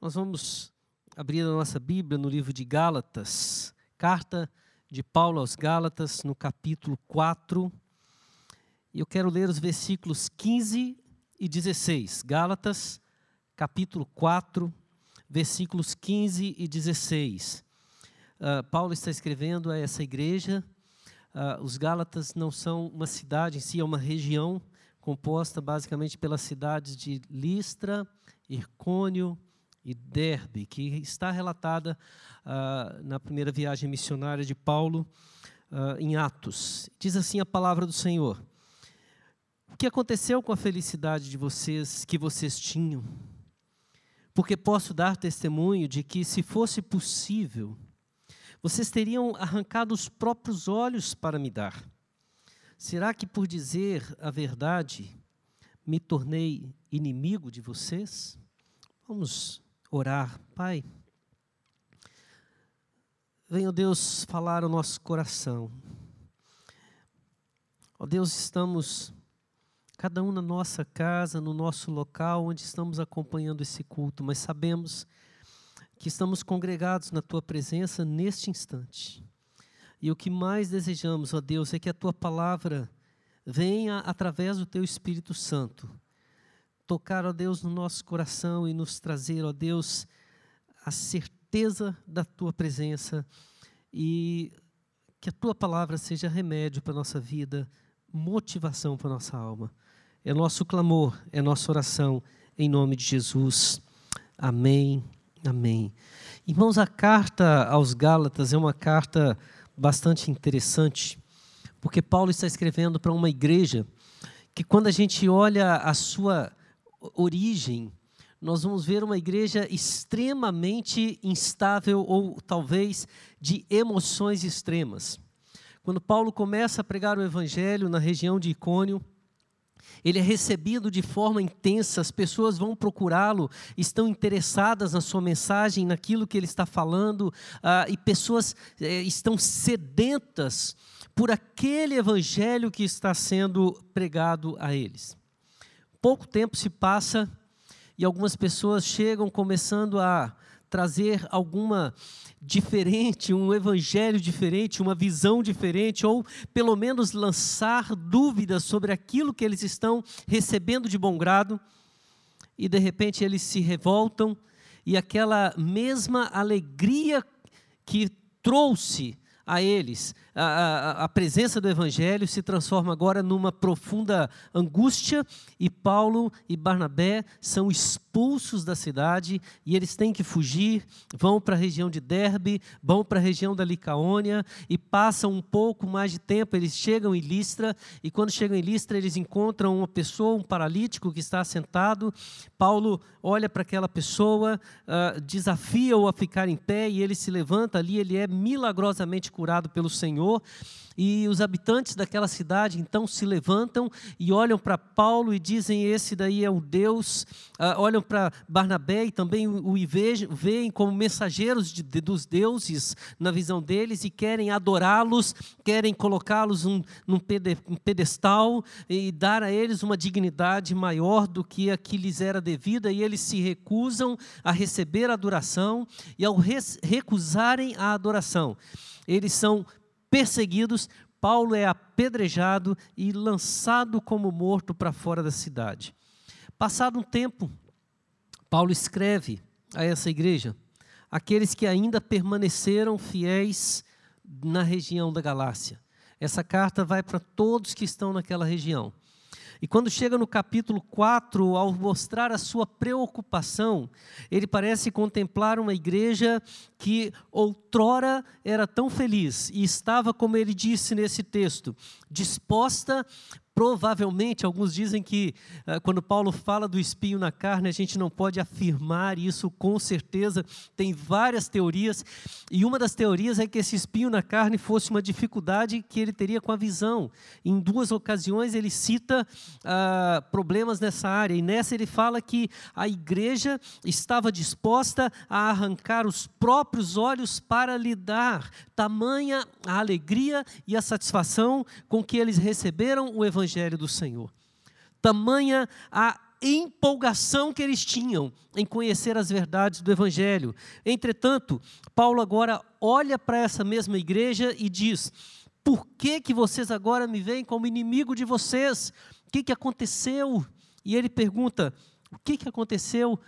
Nós vamos abrir a nossa Bíblia no livro de Gálatas, carta de Paulo aos Gálatas, no capítulo 4. E eu quero ler os versículos 15 e 16. Gálatas, capítulo 4, versículos 15 e 16. Uh, Paulo está escrevendo a essa igreja. Uh, os Gálatas não são uma cidade em si, é uma região composta basicamente pelas cidades de Listra, Ircônio, e Derbe, que está relatada uh, na primeira viagem missionária de Paulo uh, em Atos. Diz assim a palavra do Senhor: O que aconteceu com a felicidade de vocês que vocês tinham? Porque posso dar testemunho de que, se fosse possível, vocês teriam arrancado os próprios olhos para me dar. Será que, por dizer a verdade, me tornei inimigo de vocês? Vamos orar. Pai, venha, Deus, falar o nosso coração. Ó Deus, estamos, cada um na nossa casa, no nosso local, onde estamos acompanhando esse culto, mas sabemos que estamos congregados na Tua presença neste instante. E o que mais desejamos, ó Deus, é que a Tua palavra venha através do Teu Espírito Santo tocar, ó Deus, no nosso coração e nos trazer, ó Deus, a certeza da tua presença e que a tua palavra seja remédio para a nossa vida, motivação para a nossa alma. É nosso clamor, é nossa oração, em nome de Jesus. Amém, amém. Irmãos, a carta aos Gálatas é uma carta bastante interessante, porque Paulo está escrevendo para uma igreja que, quando a gente olha a sua origem, nós vamos ver uma igreja extremamente instável ou talvez de emoções extremas. Quando Paulo começa a pregar o evangelho na região de Icônio, ele é recebido de forma intensa, as pessoas vão procurá-lo, estão interessadas na sua mensagem, naquilo que ele está falando, uh, e pessoas uh, estão sedentas por aquele evangelho que está sendo pregado a eles pouco tempo se passa e algumas pessoas chegam começando a trazer alguma diferente, um evangelho diferente, uma visão diferente, ou pelo menos lançar dúvidas sobre aquilo que eles estão recebendo de bom grado, e de repente eles se revoltam, e aquela mesma alegria que trouxe a eles a, a, presença do Evangelho se transforma agora numa profunda angústia, e Paulo e Barnabé são expulsos da cidade e eles têm que fugir, vão para a região de Derbe, vão para a região da Licaônia e passam um pouco mais de tempo. Eles chegam em Listra, e quando chegam em Listra, eles encontram uma pessoa, um paralítico que está sentado. Paulo olha para aquela pessoa, uh, desafia-o a ficar em pé e ele se levanta ali, ele é milagrosamente curado pelo Senhor. E os habitantes daquela cidade então se levantam e olham para Paulo e dizem: Esse daí é o Deus. Uh, olham para Barnabé e também o, veem como mensageiros de, de, dos deuses na visão deles e querem adorá-los, querem colocá-los um, num pede, um pedestal e dar a eles uma dignidade maior do que a que lhes era devida. E eles se recusam a receber a adoração e ao res, recusarem a adoração eles são perseguidos, Paulo é apedrejado e lançado como morto para fora da cidade. Passado um tempo, Paulo escreve a essa igreja: aqueles que ainda permaneceram fiéis na região da Galácia. Essa carta vai para todos que estão naquela região. E quando chega no capítulo 4, ao mostrar a sua preocupação, ele parece contemplar uma igreja que outrora era tão feliz e estava, como ele disse nesse texto, disposta Provavelmente, alguns dizem que uh, quando Paulo fala do espinho na carne, a gente não pode afirmar isso com certeza. Tem várias teorias, e uma das teorias é que esse espinho na carne fosse uma dificuldade que ele teria com a visão. Em duas ocasiões, ele cita uh, problemas nessa área, e nessa ele fala que a igreja estava disposta a arrancar os próprios olhos para lhe dar tamanha a alegria e a satisfação com que eles receberam o evangelho do Senhor. Tamanha a empolgação que eles tinham em conhecer as verdades do Evangelho. Entretanto, Paulo agora olha para essa mesma igreja e diz: por que, que vocês agora me veem como inimigo de vocês? O que, que aconteceu? E ele pergunta: o que, que aconteceu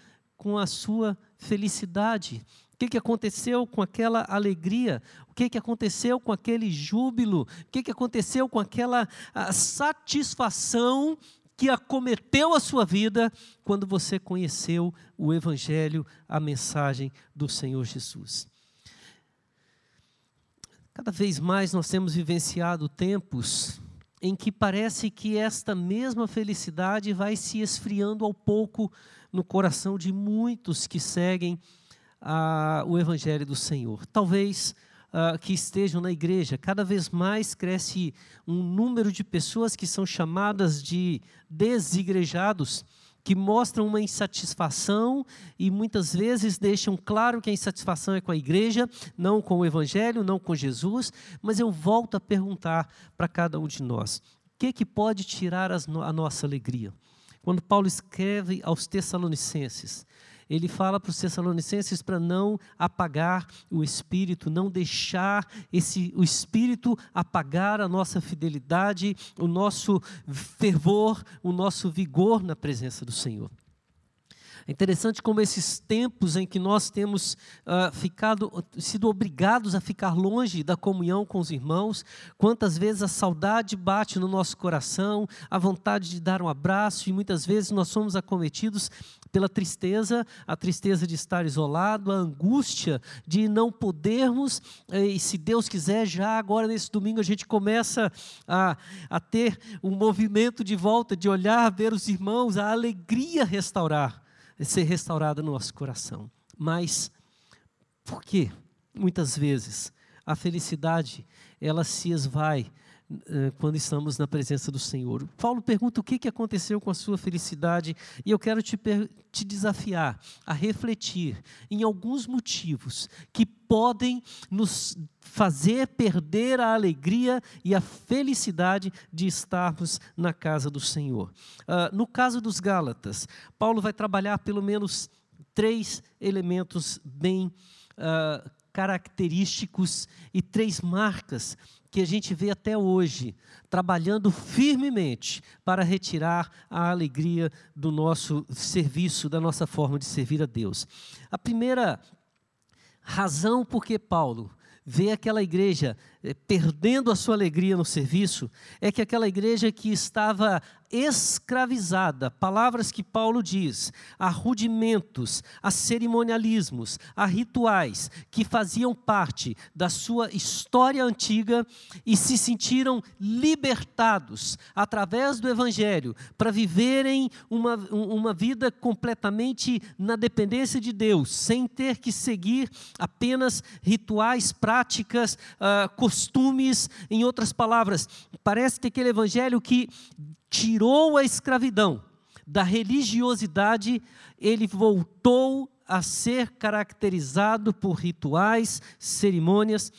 com a sua felicidade? O que, que aconteceu com aquela alegria? O que, que aconteceu com aquele júbilo? O que, que aconteceu com aquela satisfação que acometeu a sua vida quando você conheceu o Evangelho, a mensagem do Senhor Jesus? Cada vez mais nós temos vivenciado tempos em que parece que esta mesma felicidade vai se esfriando ao pouco no coração de muitos que seguem ah, o Evangelho do Senhor. Talvez ah, que estejam na igreja, cada vez mais cresce um número de pessoas que são chamadas de desigrejados, que mostram uma insatisfação e muitas vezes deixam claro que a insatisfação é com a igreja, não com o Evangelho, não com Jesus. Mas eu volto a perguntar para cada um de nós: o que, que pode tirar a nossa alegria? Quando Paulo escreve aos Tessalonicenses, ele fala para os Tessalonicenses para não apagar o espírito, não deixar esse, o espírito apagar a nossa fidelidade, o nosso fervor, o nosso vigor na presença do Senhor. É interessante como esses tempos em que nós temos uh, ficado, sido obrigados a ficar longe da comunhão com os irmãos, quantas vezes a saudade bate no nosso coração, a vontade de dar um abraço, e muitas vezes nós somos acometidos pela tristeza, a tristeza de estar isolado, a angústia de não podermos, eh, e se Deus quiser, já agora nesse domingo a gente começa a, a ter um movimento de volta, de olhar, ver os irmãos, a alegria restaurar ser restaurada no nosso coração. Mas por que muitas vezes a felicidade ela se esvai quando estamos na presença do Senhor? Paulo pergunta o que, que aconteceu com a sua felicidade e eu quero te, te desafiar a refletir em alguns motivos que podem nos fazer perder a alegria e a felicidade de estarmos na casa do Senhor. Uh, no caso dos Gálatas, Paulo vai trabalhar pelo menos três elementos bem uh, característicos e três marcas que a gente vê até hoje, trabalhando firmemente para retirar a alegria do nosso serviço, da nossa forma de servir a Deus. A primeira razão por que Paulo vê aquela igreja perdendo a sua alegria no serviço é que aquela igreja que estava escravizada, palavras que Paulo diz, a rudimentos, a cerimonialismos, a rituais que faziam parte da sua história antiga e se sentiram libertados através do Evangelho para viverem uma, uma vida completamente na dependência de Deus, sem ter que seguir apenas rituais, práticas, uh, costumes, em outras palavras, parece que aquele Evangelho que tirou a escravidão da religiosidade, ele voltou a ser caracterizado por rituais, cerimônias,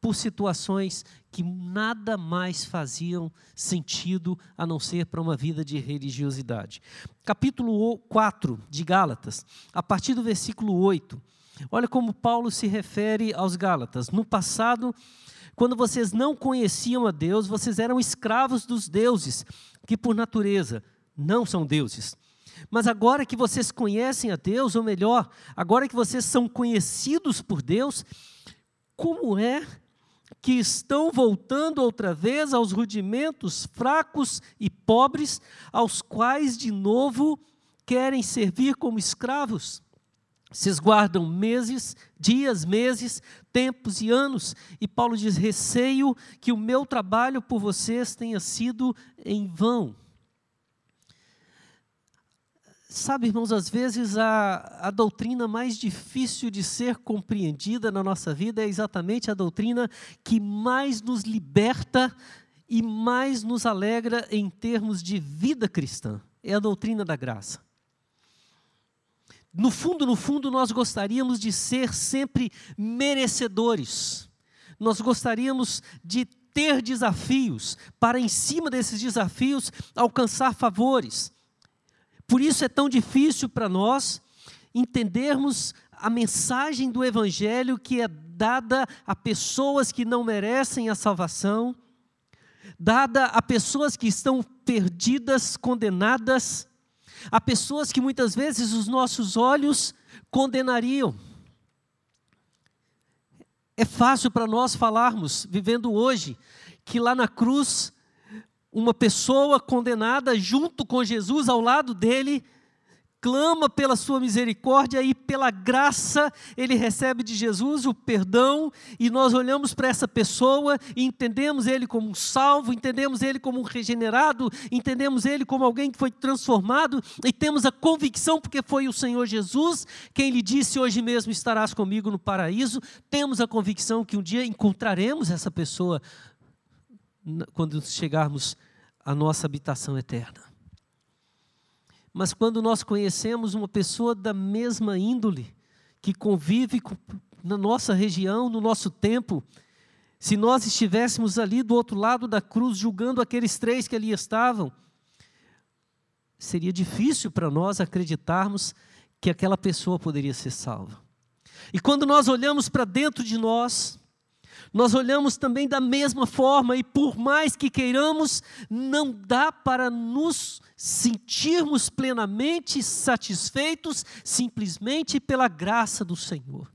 por situações que nada mais faziam sentido a não ser para uma vida de religiosidade. Capítulo 4 de Gálatas, a partir do versículo 8. Olha como Paulo se refere aos Gálatas. No passado, quando vocês não conheciam a Deus, vocês eram escravos dos deuses, que por natureza não são deuses. Mas agora que vocês conhecem a Deus, ou melhor, agora que vocês são conhecidos por Deus, como é que estão voltando outra vez aos rudimentos fracos e pobres, aos quais de novo querem servir como escravos? Vocês guardam meses, dias, meses, tempos e anos, e Paulo diz: receio que o meu trabalho por vocês tenha sido em vão. Sabe, irmãos, às vezes a, a doutrina mais difícil de ser compreendida na nossa vida é exatamente a doutrina que mais nos liberta e mais nos alegra em termos de vida cristã. É a doutrina da graça. No fundo, no fundo, nós gostaríamos de ser sempre merecedores. Nós gostaríamos de ter desafios para, em cima desses desafios, alcançar favores. Por isso é tão difícil para nós entendermos a mensagem do Evangelho que é dada a pessoas que não merecem a salvação, dada a pessoas que estão perdidas, condenadas, a pessoas que muitas vezes os nossos olhos condenariam. É fácil para nós falarmos, vivendo hoje, que lá na cruz, uma pessoa condenada junto com Jesus ao lado dele, clama pela sua misericórdia e pela graça ele recebe de Jesus o perdão e nós olhamos para essa pessoa e entendemos ele como um salvo, entendemos ele como um regenerado, entendemos ele como alguém que foi transformado e temos a convicção porque foi o Senhor Jesus quem lhe disse hoje mesmo estarás comigo no paraíso, temos a convicção que um dia encontraremos essa pessoa quando chegarmos à nossa habitação eterna. Mas quando nós conhecemos uma pessoa da mesma índole, que convive na nossa região, no nosso tempo, se nós estivéssemos ali do outro lado da cruz, julgando aqueles três que ali estavam, seria difícil para nós acreditarmos que aquela pessoa poderia ser salva. E quando nós olhamos para dentro de nós, nós olhamos também da mesma forma, e por mais que queiramos, não dá para nos sentirmos plenamente satisfeitos simplesmente pela graça do Senhor.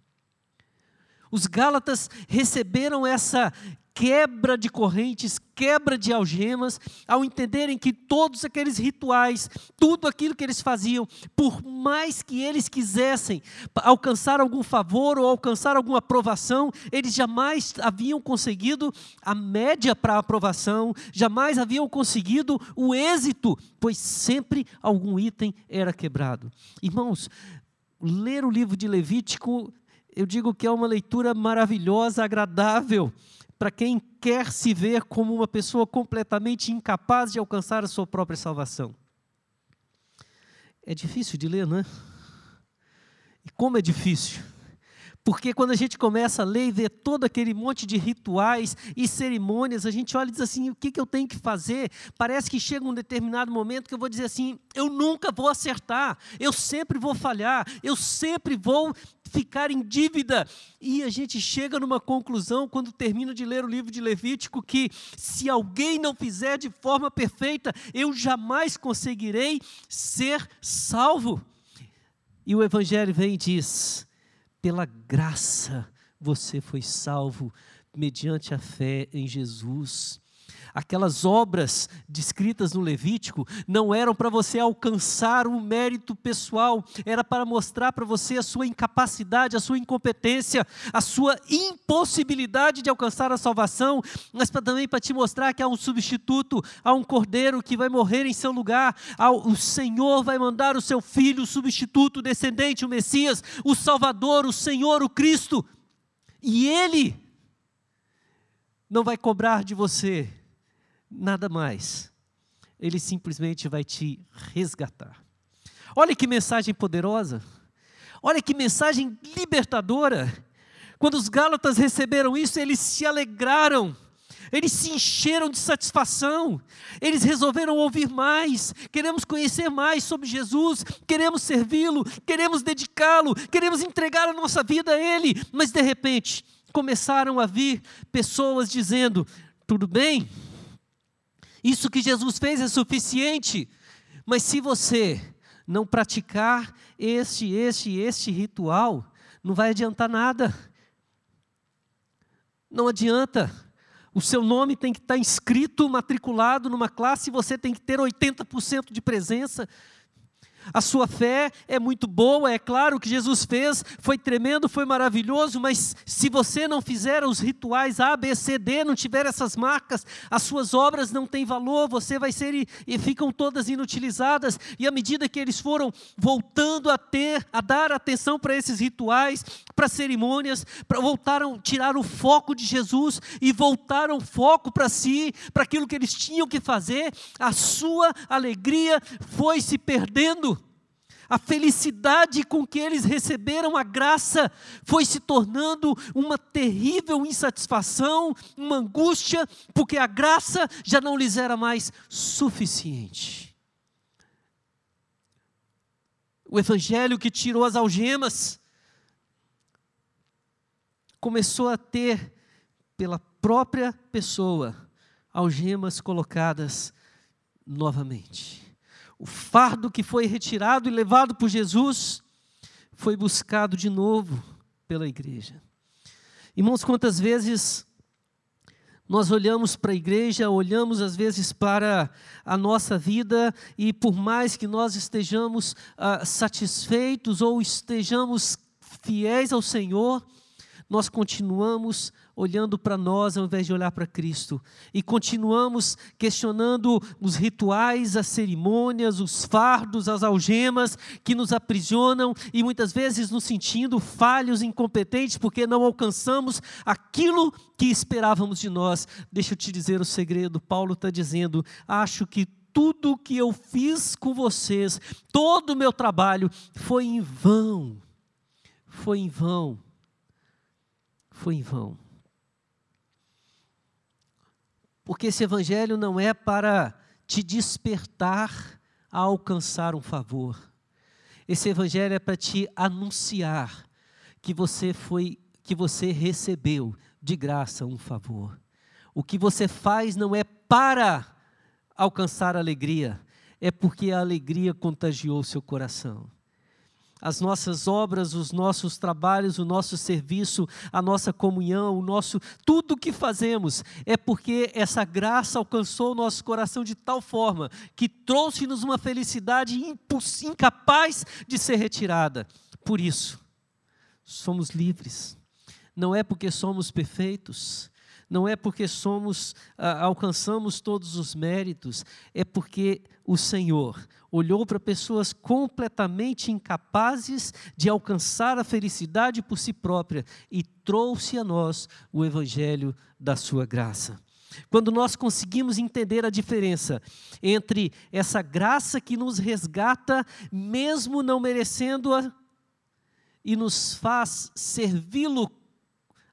Os Gálatas receberam essa quebra de correntes, quebra de algemas, ao entenderem que todos aqueles rituais, tudo aquilo que eles faziam, por mais que eles quisessem alcançar algum favor ou alcançar alguma aprovação, eles jamais haviam conseguido a média para a aprovação, jamais haviam conseguido o êxito, pois sempre algum item era quebrado. Irmãos, ler o livro de Levítico, eu digo que é uma leitura maravilhosa, agradável para quem quer se ver como uma pessoa completamente incapaz de alcançar a sua própria salvação. É difícil de ler, não é? E como é difícil? Porque quando a gente começa a ler e ver todo aquele monte de rituais e cerimônias, a gente olha e diz assim: o que, que eu tenho que fazer? Parece que chega um determinado momento que eu vou dizer assim: eu nunca vou acertar, eu sempre vou falhar, eu sempre vou ficar em dívida. E a gente chega numa conclusão, quando termina de ler o livro de Levítico, que se alguém não fizer de forma perfeita, eu jamais conseguirei ser salvo. E o Evangelho vem e diz: pela graça você foi salvo mediante a fé em Jesus. Aquelas obras descritas no Levítico não eram para você alcançar um mérito pessoal, era para mostrar para você a sua incapacidade, a sua incompetência, a sua impossibilidade de alcançar a salvação, mas também para te mostrar que há um substituto, há um cordeiro que vai morrer em seu lugar, o Senhor vai mandar o seu filho, o substituto, o descendente, o Messias, o Salvador, o Senhor, o Cristo, e Ele não vai cobrar de você nada mais. Ele simplesmente vai te resgatar. Olha que mensagem poderosa. Olha que mensagem libertadora. Quando os Gálatas receberam isso, eles se alegraram. Eles se encheram de satisfação, eles resolveram ouvir mais, queremos conhecer mais sobre Jesus, queremos servi-lo, queremos dedicá-lo, queremos entregar a nossa vida a Ele, mas de repente começaram a vir pessoas dizendo: tudo bem, isso que Jesus fez é suficiente. Mas se você não praticar este, este, este ritual, não vai adiantar nada. Não adianta. O seu nome tem que estar inscrito, matriculado numa classe, e você tem que ter 80% de presença. A sua fé é muito boa, é claro que Jesus fez, foi tremendo, foi maravilhoso, mas se você não fizer os rituais A, B, C, D, não tiver essas marcas, as suas obras não têm valor, você vai ser e, e ficam todas inutilizadas. E à medida que eles foram voltando a ter, a dar atenção para esses rituais, para cerimônias, para voltaram tirar o foco de Jesus e voltaram o foco para si, para aquilo que eles tinham que fazer, a sua alegria foi se perdendo a felicidade com que eles receberam a graça foi se tornando uma terrível insatisfação, uma angústia, porque a graça já não lhes era mais suficiente. o evangelho que tirou as algemas, começou a ter, pela própria pessoa, algemas colocadas novamente. O fardo que foi retirado e levado por Jesus foi buscado de novo pela igreja. Irmãos, quantas vezes nós olhamos para a igreja, olhamos às vezes para a nossa vida e por mais que nós estejamos ah, satisfeitos ou estejamos fiéis ao Senhor, nós continuamos olhando para nós ao invés de olhar para Cristo. E continuamos questionando os rituais, as cerimônias, os fardos, as algemas que nos aprisionam e muitas vezes nos sentindo falhos, incompetentes, porque não alcançamos aquilo que esperávamos de nós. Deixa eu te dizer o segredo: Paulo está dizendo, acho que tudo que eu fiz com vocês, todo o meu trabalho, foi em vão. Foi em vão. Foi em vão. Porque esse evangelho não é para te despertar a alcançar um favor. Esse evangelho é para te anunciar que você foi, que você recebeu de graça um favor. O que você faz não é para alcançar alegria, é porque a alegria contagiou seu coração as nossas obras, os nossos trabalhos, o nosso serviço, a nossa comunhão, o nosso tudo que fazemos é porque essa graça alcançou o nosso coração de tal forma que trouxe-nos uma felicidade incapaz de ser retirada. Por isso, somos livres. Não é porque somos perfeitos, não é porque somos ah, alcançamos todos os méritos, é porque o Senhor olhou para pessoas completamente incapazes de alcançar a felicidade por si própria e trouxe a nós o evangelho da sua graça. Quando nós conseguimos entender a diferença entre essa graça que nos resgata, mesmo não merecendo-a, e nos faz servi-lo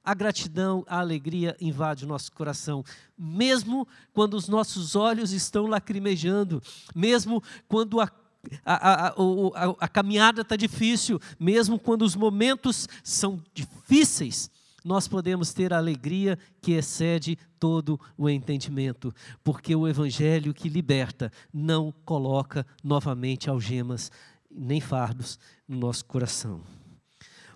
a gratidão, a alegria invade o nosso coração, mesmo quando os nossos olhos estão lacrimejando, mesmo quando a a, a, a, a, caminhada está difícil, mesmo quando os momentos são difíceis, nós podemos ter a alegria que excede todo o entendimento, porque o Evangelho que liberta não coloca novamente algemas nem fardos no nosso coração.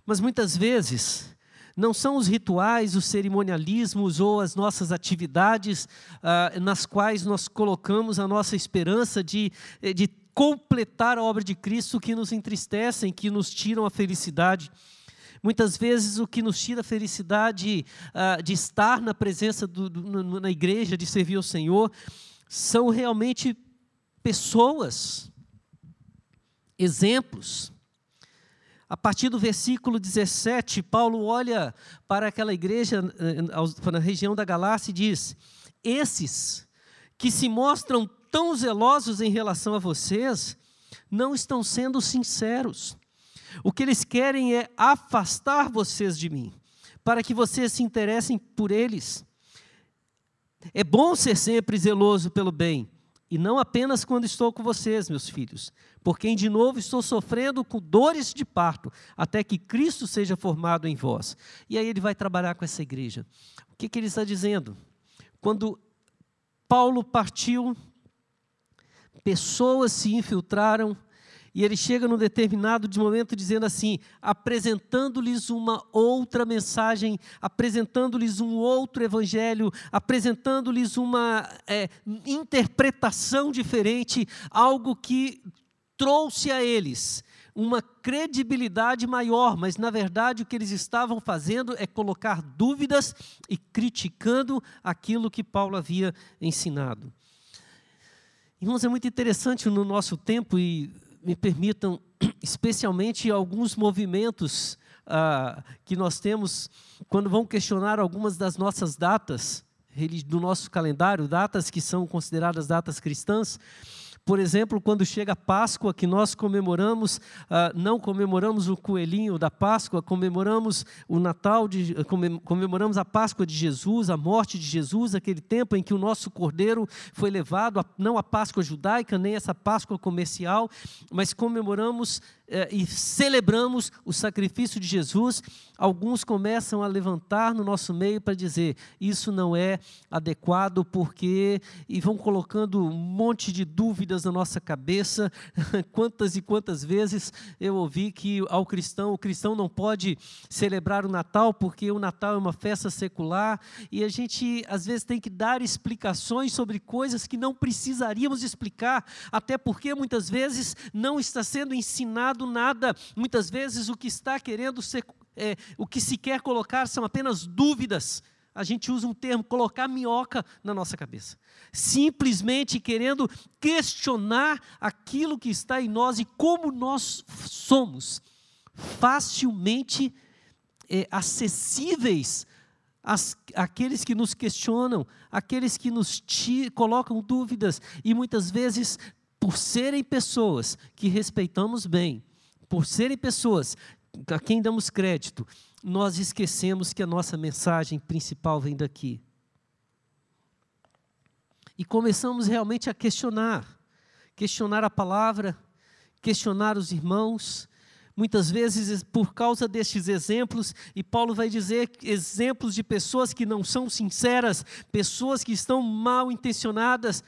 Mas muitas vezes, não são os rituais, os cerimonialismos ou as nossas atividades ah, nas quais nós colocamos a nossa esperança de, eh, de completar a obra de Cristo que nos entristecem, que nos tiram a felicidade. Muitas vezes o que nos tira a felicidade ah, de estar na presença do, do, na igreja, de servir ao Senhor, são realmente pessoas, exemplos. A partir do versículo 17, Paulo olha para aquela igreja eh, na região da Galácia e diz: Esses que se mostram tão zelosos em relação a vocês, não estão sendo sinceros. O que eles querem é afastar vocês de mim, para que vocês se interessem por eles. É bom ser sempre zeloso pelo bem, e não apenas quando estou com vocês, meus filhos, por quem de novo estou sofrendo com dores de parto, até que Cristo seja formado em vós. E aí ele vai trabalhar com essa igreja. O que, que ele está dizendo? Quando Paulo partiu, pessoas se infiltraram e ele chega num determinado momento dizendo assim, apresentando-lhes uma outra mensagem, apresentando-lhes um outro evangelho, apresentando-lhes uma é, interpretação diferente, algo que trouxe a eles uma credibilidade maior, mas na verdade o que eles estavam fazendo é colocar dúvidas e criticando aquilo que Paulo havia ensinado. Irmãos, é muito interessante no nosso tempo e me permitam, especialmente alguns movimentos ah, que nós temos, quando vão questionar algumas das nossas datas do nosso calendário, datas que são consideradas datas cristãs, Por exemplo, quando chega a Páscoa, que nós comemoramos, uh, não comemoramos o coelhinho da Páscoa, comemoramos o Natal, de, comemoramos a Páscoa de Jesus, a morte de Jesus, aquele tempo em que o nosso cordeiro foi levado, não a Páscoa judaica, nem essa Páscoa comercial, mas comemoramos e celebramos o sacrifício de Jesus, alguns começam a levantar no nosso meio para dizer: isso não é adequado, porque. e vão colocando um monte de dúvidas na nossa cabeça. quantas e quantas vezes eu ouvi que ao cristão, o cristão não pode celebrar o Natal, porque o Natal é uma festa secular, e a gente às vezes tem que dar explicações sobre coisas que não precisaríamos explicar, até porque muitas vezes não está sendo ensinado nada. Muitas vezes o que está querendo ser, é, o que se quer colocar são apenas dúvidas. A gente usa um termo, colocar minhoca na nossa cabeça. Simplesmente querendo questionar aquilo que está em nós e como nós somos facilmente é, acessíveis às, àqueles que nos questionam, àqueles que nos colocam dúvidas e muitas vezes por serem pessoas que respeitamos bem, por serem pessoas a quem damos crédito, nós esquecemos que a nossa mensagem principal vem daqui. E começamos realmente a questionar, questionar a palavra, questionar os irmãos, muitas vezes por causa destes exemplos, e Paulo vai dizer exemplos de pessoas que não são sinceras, pessoas que estão mal intencionadas,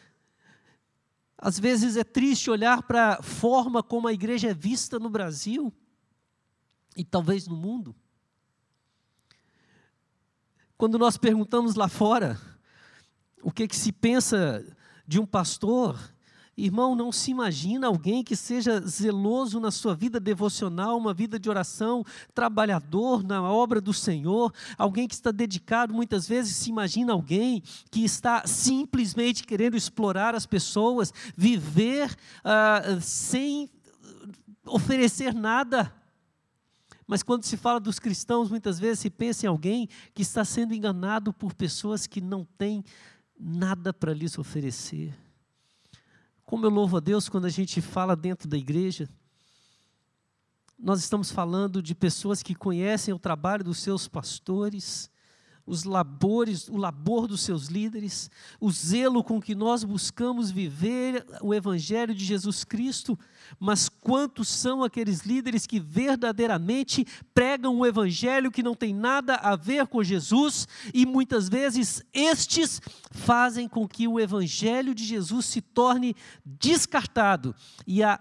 às vezes é triste olhar para a forma como a igreja é vista no Brasil e talvez no mundo. Quando nós perguntamos lá fora o que, que se pensa de um pastor, Irmão, não se imagina alguém que seja zeloso na sua vida devocional, uma vida de oração, trabalhador na obra do Senhor, alguém que está dedicado, muitas vezes se imagina alguém que está simplesmente querendo explorar as pessoas, viver uh, sem oferecer nada. Mas quando se fala dos cristãos, muitas vezes se pensa em alguém que está sendo enganado por pessoas que não têm nada para lhes oferecer. Como eu louvo a Deus quando a gente fala dentro da igreja, nós estamos falando de pessoas que conhecem o trabalho dos seus pastores, os labores, o labor dos seus líderes, o zelo com que nós buscamos viver o evangelho de Jesus Cristo, mas quantos são aqueles líderes que verdadeiramente pregam o evangelho que não tem nada a ver com Jesus e muitas vezes estes fazem com que o evangelho de Jesus se torne descartado e a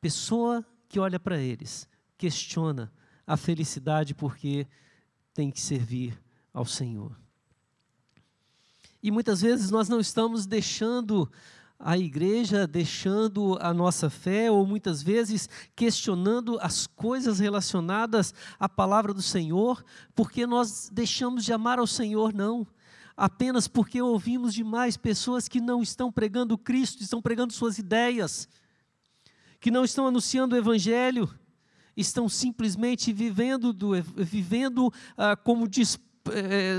pessoa que olha para eles questiona a felicidade porque tem que servir ao Senhor. E muitas vezes nós não estamos deixando a igreja, deixando a nossa fé, ou muitas vezes questionando as coisas relacionadas à palavra do Senhor, porque nós deixamos de amar ao Senhor, não. Apenas porque ouvimos demais pessoas que não estão pregando Cristo, estão pregando suas ideias, que não estão anunciando o Evangelho, estão simplesmente vivendo, do, vivendo ah, como diz é,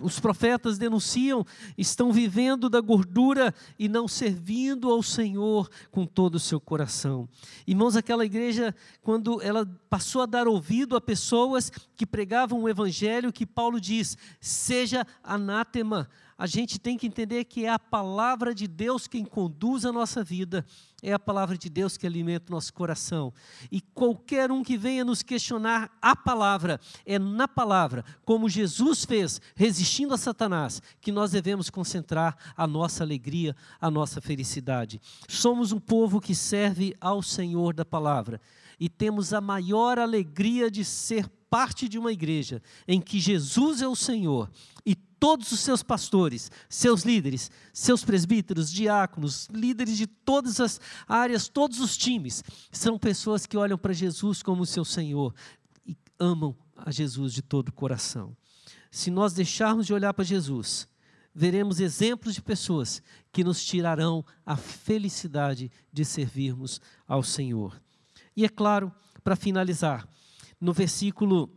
os profetas denunciam, estão vivendo da gordura e não servindo ao Senhor com todo o seu coração. Irmãos, aquela igreja, quando ela passou a dar ouvido a pessoas que pregavam o evangelho, que Paulo diz: seja anátema a gente tem que entender que é a palavra de Deus quem conduz a nossa vida, é a palavra de Deus que alimenta o nosso coração. E qualquer um que venha nos questionar a palavra, é na palavra, como Jesus fez, resistindo a Satanás, que nós devemos concentrar a nossa alegria, a nossa felicidade. Somos um povo que serve ao Senhor da palavra e temos a maior alegria de ser parte de uma igreja em que Jesus é o Senhor e todos os seus pastores, seus líderes, seus presbíteros, diáconos, líderes de todas as áreas, todos os times, são pessoas que olham para Jesus como seu Senhor e amam a Jesus de todo o coração. Se nós deixarmos de olhar para Jesus, veremos exemplos de pessoas que nos tirarão a felicidade de servirmos ao Senhor. E é claro, para finalizar, no versículo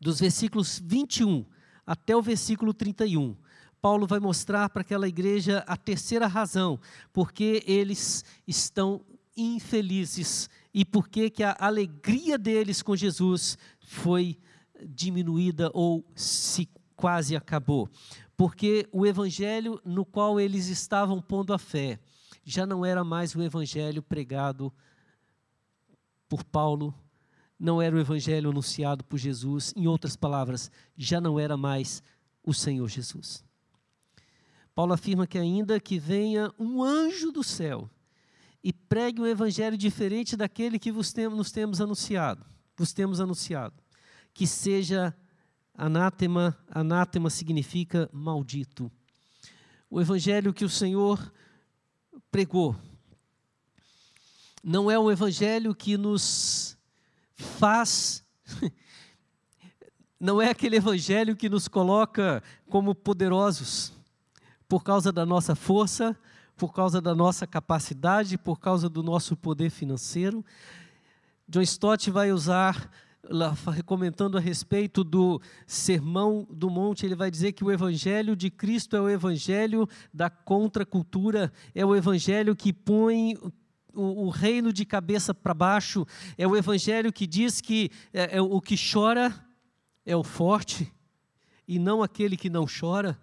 dos versículos 21 até o versículo 31, Paulo vai mostrar para aquela igreja a terceira razão, porque eles estão infelizes e porque que a alegria deles com Jesus foi diminuída ou se quase acabou. Porque o evangelho no qual eles estavam pondo a fé já não era mais o evangelho pregado por Paulo, não era o evangelho anunciado por Jesus, em outras palavras, já não era mais o Senhor Jesus. Paulo afirma que ainda que venha um anjo do céu e pregue um evangelho diferente daquele que vos tem, nos temos anunciado, vos temos anunciado, que seja anátema, anátema significa maldito. O evangelho que o Senhor pregou não é um evangelho que nos faz não é aquele evangelho que nos coloca como poderosos por causa da nossa força, por causa da nossa capacidade, por causa do nosso poder financeiro. John Stott vai usar, comentando a respeito do sermão do monte, ele vai dizer que o evangelho de Cristo é o evangelho da contracultura, é o evangelho que põe o, o, reino de cabeça para baixo, é o evangelho que diz que é, é, o que chora é o forte e não aquele que não chora.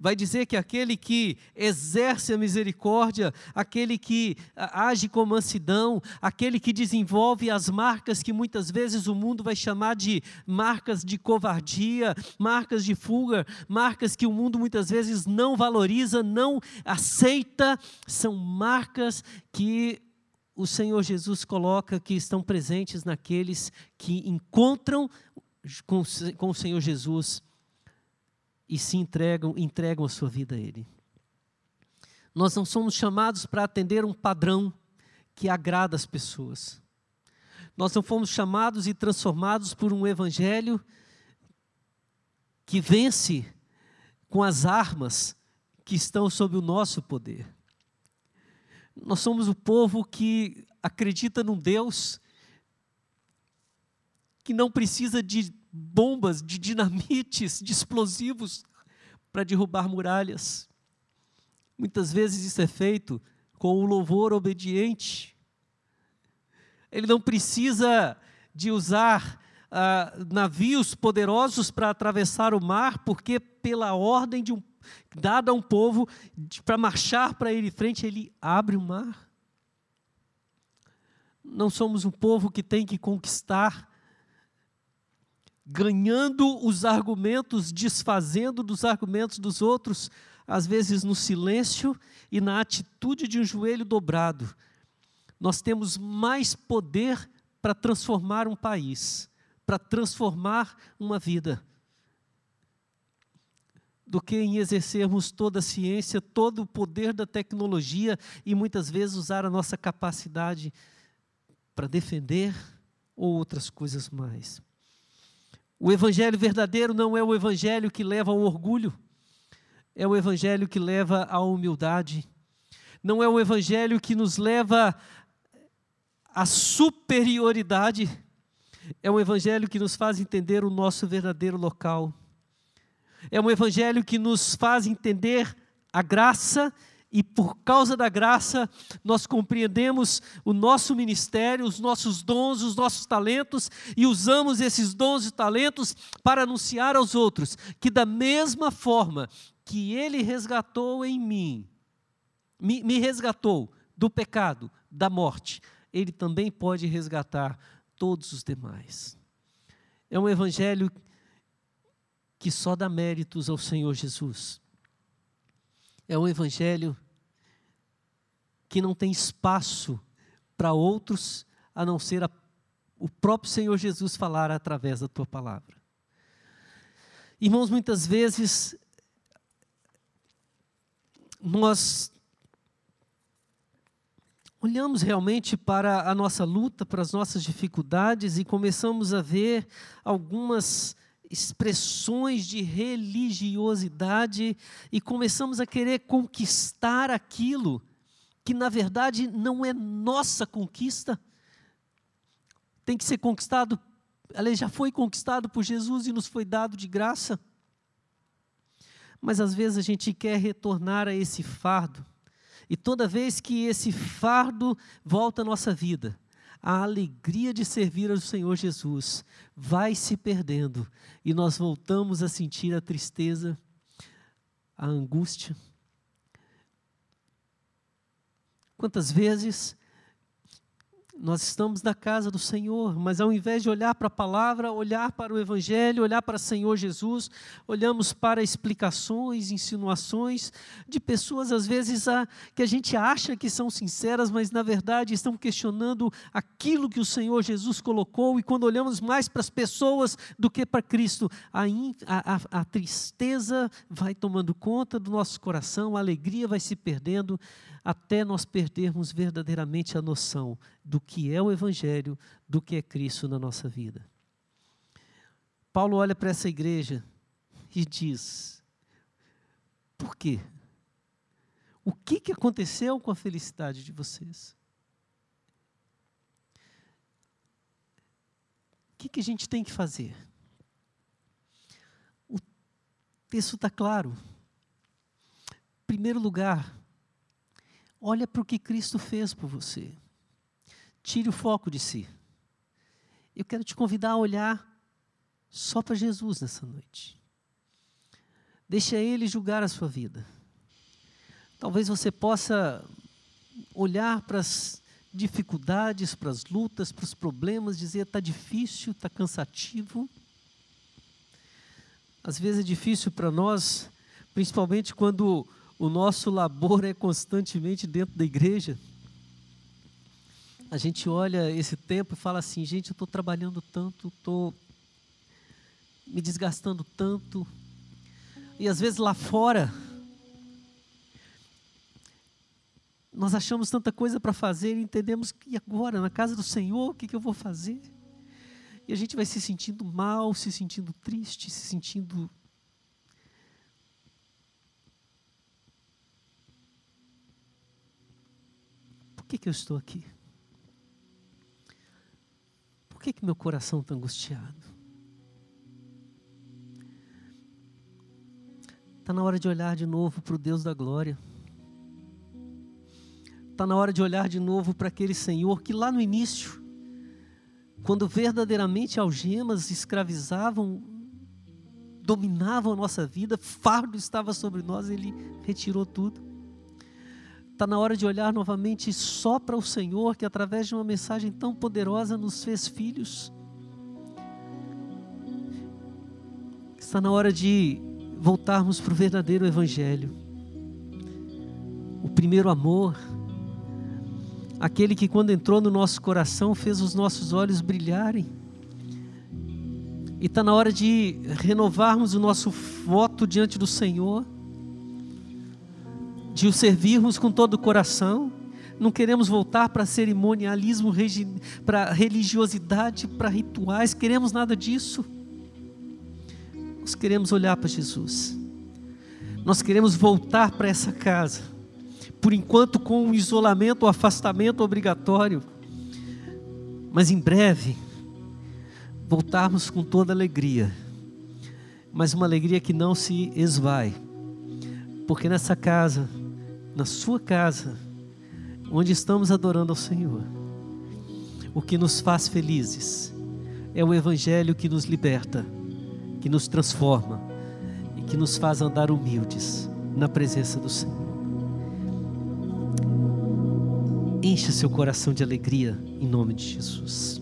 Vai dizer que aquele que exerce a misericórdia, aquele que age com mansidão, aquele que desenvolve as marcas que muitas vezes o mundo vai chamar de marcas de covardia, marcas de fuga, marcas que o mundo muitas vezes não valoriza, não aceita, são marcas que o Senhor Jesus coloca que estão presentes naqueles que encontram com, com o Senhor Jesus e se entregam, entregam a sua vida a Ele. Nós não somos chamados para atender um padrão que agrada as pessoas. Nós não fomos chamados e transformados por um evangelho que vence com as armas que estão sob o nosso poder. Nós somos o povo que acredita num Deus que não precisa de bombas, de dinamites, de explosivos para derrubar muralhas. Muitas vezes isso é feito com o louvor obediente. Ele não precisa de usar ah, navios poderosos para atravessar o mar, porque pela ordem de um dada a um povo para marchar para ele em frente, ele abre o mar. Não somos um povo que tem que conquistar, ganhando os argumentos, desfazendo dos argumentos dos outros, às vezes no silêncio e na atitude de um joelho dobrado. Nós temos mais poder para transformar um país, para transformar uma vida do que em exercermos toda a ciência, todo o poder da tecnologia e muitas vezes usar a nossa capacidade para defender ou outras coisas mais. O evangelho verdadeiro não é o evangelho que leva ao orgulho, é o evangelho que leva à humildade. Não é o evangelho que nos leva à superioridade, é o evangelho que nos faz entender o nosso verdadeiro local é um evangelho que nos faz entender a graça e por causa da graça nós compreendemos o nosso ministério, os nossos dons, os nossos talentos e usamos esses dons e talentos para anunciar aos outros que da mesma forma que ele resgatou em mim, me, me resgatou do pecado, da morte, ele também pode resgatar todos os demais. É um evangelho que só dá méritos ao Senhor Jesus. É um evangelho que não tem espaço para outros a não ser a, o próprio Senhor Jesus falar através da tua palavra. Irmãos, muitas vezes nós olhamos realmente para a nossa luta, para as nossas dificuldades e começamos a ver algumas expressões de religiosidade e começamos a querer conquistar aquilo que na verdade não é nossa conquista. Tem que ser conquistado, ela já foi conquistado por Jesus e nos foi dado de graça. Mas às vezes a gente quer retornar a esse fardo, e toda vez que esse fardo volta à nossa vida, a alegria de servir ao Senhor Jesus vai se perdendo e nós voltamos a sentir a tristeza, a angústia. Quantas vezes nós estamos na casa do Senhor, mas ao invés de olhar para a palavra, olhar para o Evangelho, olhar para o Senhor Jesus, olhamos para explicações, insinuações de pessoas, às vezes, a, que a gente acha que são sinceras, mas na verdade estão questionando aquilo que o Senhor Jesus colocou, e quando olhamos mais para as pessoas do que para Cristo, a, a, a tristeza vai tomando conta do nosso coração, a alegria vai se perdendo, até nós perdermos verdadeiramente a noção do que é o Evangelho, do que é Cristo na nossa vida. Paulo olha para essa igreja e diz: por quê? O que, que aconteceu com a felicidade de vocês? O que, que a gente tem que fazer? O texto está claro. Em primeiro lugar, Olha para o que Cristo fez por você. Tire o foco de si. Eu quero te convidar a olhar só para Jesus nessa noite. Deixa Ele julgar a sua vida. Talvez você possa olhar para as dificuldades, para as lutas, para os problemas, dizer está difícil, está cansativo. Às vezes é difícil para nós, principalmente quando o nosso labor é constantemente dentro da igreja. A gente olha esse tempo e fala assim: gente, eu estou trabalhando tanto, estou me desgastando tanto. E às vezes lá fora, nós achamos tanta coisa para fazer e entendemos que agora, na casa do Senhor, o que, que eu vou fazer? E a gente vai se sentindo mal, se sentindo triste, se sentindo que, que eu estou aqui? Por que, que meu coração está angustiado? Está na hora de olhar de novo para o Deus da glória. Está na hora de olhar de novo para aquele Senhor que lá no início, quando verdadeiramente algemas escravizavam, dominavam a nossa vida, fardo estava sobre nós, Ele retirou tudo. Está na hora de olhar novamente só para o Senhor, que através de uma mensagem tão poderosa nos fez filhos. Está na hora de voltarmos para o verdadeiro Evangelho. O primeiro amor, aquele que quando entrou no nosso coração fez os nossos olhos brilharem. E está na hora de renovarmos o nosso voto diante do Senhor de o servirmos com todo o coração. Não queremos voltar para cerimonialismo, para religiosidade, para rituais, queremos nada disso. Nós queremos olhar para Jesus. Nós queremos voltar para essa casa. Por enquanto, com o isolamento, o afastamento obrigatório. Mas em breve, voltarmos com toda alegria. Mas uma alegria que não se esvai. Porque nessa casa na sua casa, onde estamos adorando ao Senhor. O que nos faz felizes é o Evangelho que nos liberta, que nos transforma e que nos faz andar humildes na presença do Senhor. Encha seu coração de alegria em nome de Jesus.